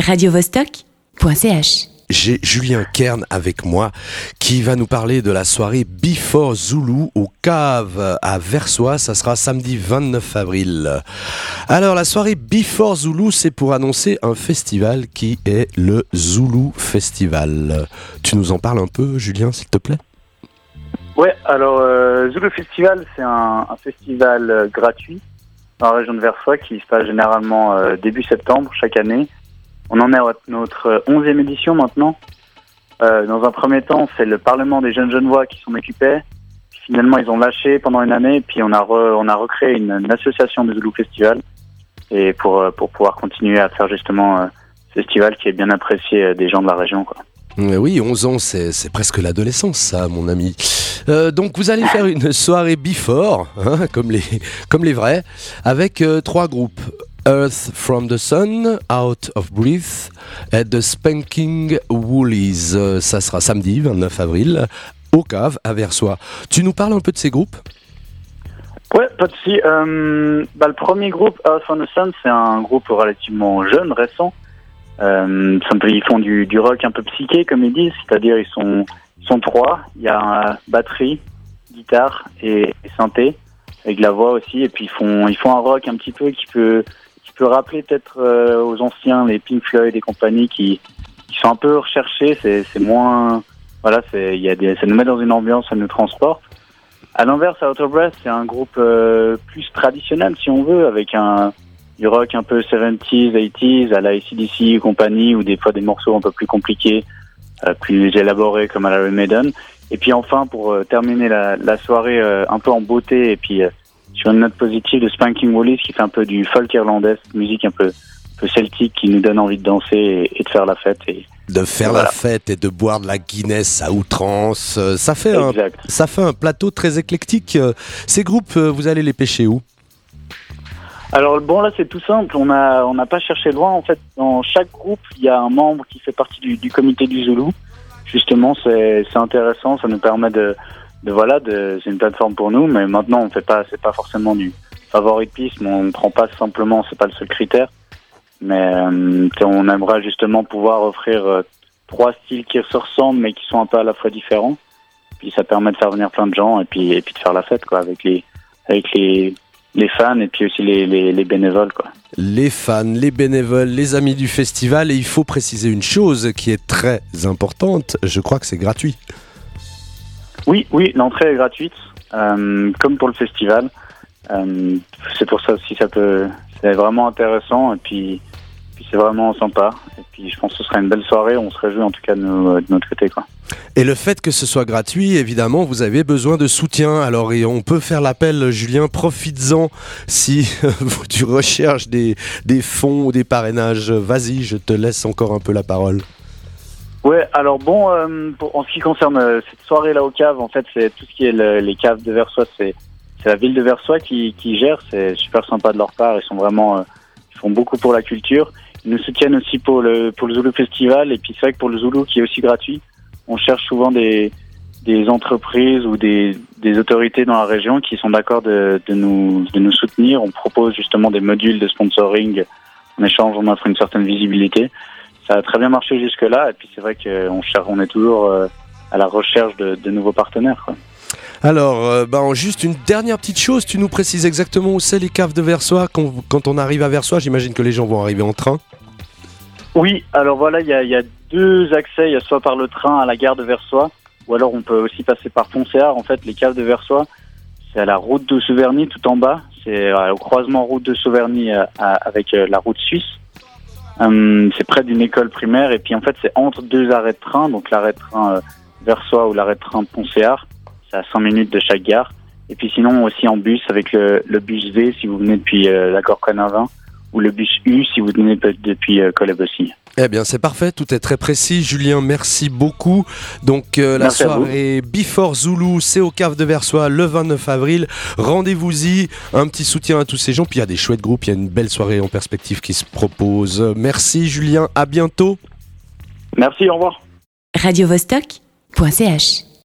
radiovostok.ch J'ai Julien Kern avec moi qui va nous parler de la soirée Before Zulu au Cave à Versoix. Ça sera samedi 29 avril. Alors la soirée Before Zulu, c'est pour annoncer un festival qui est le Zulu Festival. Tu nous en parles un peu, Julien, s'il te plaît? Ouais, alors euh, Zulu Festival, c'est un, un festival euh, gratuit dans la région de Versoix qui se passe généralement euh, début septembre chaque année. On en est à notre 11e édition maintenant. Euh, dans un premier temps, c'est le Parlement des jeunes Genevois qui s'en occupait. Finalement, ils ont lâché pendant une année, puis on a, on a recréé une, association de Zulu Festival et pour, euh, pour pouvoir continuer à faire justement euh, ce festival qui est bien apprécié des gens de la région. Oui, 11 ans, c'est presque l'adolescence, ça, mon ami. Donc, vous allez faire une soirée before, hein, comme, les, comme les vrais, avec trois groupes. Earth from the Sun, Out of Breath et The Spanking Woolies. Euh, ça sera samedi 29 avril au Cave à Versoix. Tu nous parles un peu de ces groupes? Ouais, pas de souci. Euh, bah, le premier groupe, Earth from the Sun, c'est un groupe relativement jeune, récent. Euh, ils font du, rock un peu psyché, comme ils disent, c'est-à-dire ils sont, trois. Il y a batterie, guitare et, synthé, avec la voix aussi. Et puis ils font, ils font un rock un petit peu qui peut, peut rappeler peut-être euh, aux anciens les Pink Floyd et compagnie qui, qui sont un peu recherchés. C'est, moins, voilà, c'est, y a des, ça nous met dans une ambiance, ça nous transporte. À l'inverse, Out of Breath, c'est un groupe euh, plus traditionnel, si on veut, avec un du rock un peu 70s, 80s, à la ACDC et compagnie, ou des fois des morceaux un peu plus compliqués, euh, plus élaborés comme à la Maiden. Et puis enfin, pour euh, terminer la, la soirée euh, un peu en beauté, et puis euh, sur une note positive, de Spanking Wallis, qui fait un peu du folk irlandais, musique un peu, un peu celtique, qui nous donne envie de danser et, et de faire la fête. Et, De faire Voilà. la fête et de boire de la Guinness à outrance. Euh, Ça fait, un, ça fait un plateau très éclectique. Euh, Ces groupes, euh, vous allez les pêcher où? Alors bon là c'est tout simple, on a on n'a pas cherché loin en fait. Dans chaque groupe il y a un membre qui fait partie du, du comité du Zulu. Justement c'est intéressant, ça nous permet de, voilà c'est une plateforme pour nous, mais maintenant on fait pas c'est pas forcément du favoritisme, on ne prend pas simplement c'est pas le seul critère, mais euh, on aimerait justement pouvoir offrir euh, trois styles qui se ressemblent mais qui sont un peu à la fois différents. Puis ça permet de faire venir plein de gens et puis de faire la fête quoi avec les fans et puis aussi les, les, les bénévoles quoi. les fans, les bénévoles, les amis du festival. Et il faut préciser une chose qui est très importante. Je crois que c'est gratuit. Oui, oui, l'entrée est gratuite, euh, comme pour le festival. Euh, c'est pour ça aussi ça peut, c'est vraiment intéressant et puis, puis c'est vraiment sympa. Et puis je pense que ce sera une belle soirée. On se réjouit en tout cas de notre côté quoi. Et le fait que ce soit gratuit, évidemment, vous avez besoin de soutien. Alors, et on peut faire l'appel, Julien, profites-en si tu recherches des, des fonds ou des parrainages. Vas-y, je te laisse encore un peu la parole. Ouais, alors bon, euh, en ce qui concerne euh, cette soirée-là au cave, en fait, c'est tout ce qui est le- les caves de Versoix, c'est c'est la ville de Versoix qui, qui gère. C'est super sympa de leur part. Ils sont vraiment, euh, ils font beaucoup pour la culture. Ils nous soutiennent aussi pour le pour le Zulu Festival. Et puis c'est vrai que pour le Zulu, qui est aussi gratuit, on cherche souvent des des entreprises ou des, des autorités dans la région qui sont d'accord de, de nous de nous soutenir. On propose justement des modules de sponsoring. En échange, on offre une certaine visibilité ça a très bien marché jusque-là. Et puis c'est vrai qu'on on est toujours euh, à la recherche de, de nouveaux partenaires. Quoi. Alors, euh, ben, juste une dernière petite chose. Tu nous précises exactement où c'est les caves de Versoix? Quand, quand on arrive à Versoix. J'imagine que les gens vont arriver en train. Oui, alors voilà, il y a, il y a deux accès. Il y a soit par le train à la gare de Versoix, ou alors on peut aussi passer par Poncéard. En fait, les caves de Versoix, c'est à la route de Sauverny tout en bas. C'est euh, au croisement route de Sauverny à- avec la route suisse. Hum, c'est près d'une école primaire et puis en fait c'est entre deux arrêts de train, donc l'arrêt de train euh, Versoix ou l'arrêt de train Poncéard. C'est à 5 minutes de chaque gare. Et puis sinon aussi en bus avec le, le bus V si vous venez depuis euh, la Gorconavin ou le bus U si vous venez depuis euh, Coleb-aussi. Eh bien, c'est parfait, tout est très précis. Julien, merci beaucoup. Donc, euh, la soirée Before Zulu, c'est au Cave de Versoix le 29 avril. Rendez-vous-y, un petit soutien à tous ces gens. Puis il y a des chouettes groupes, il y a une belle soirée en perspective qui se propose. Merci Julien, à bientôt. Merci, au revoir. radiovostok.ch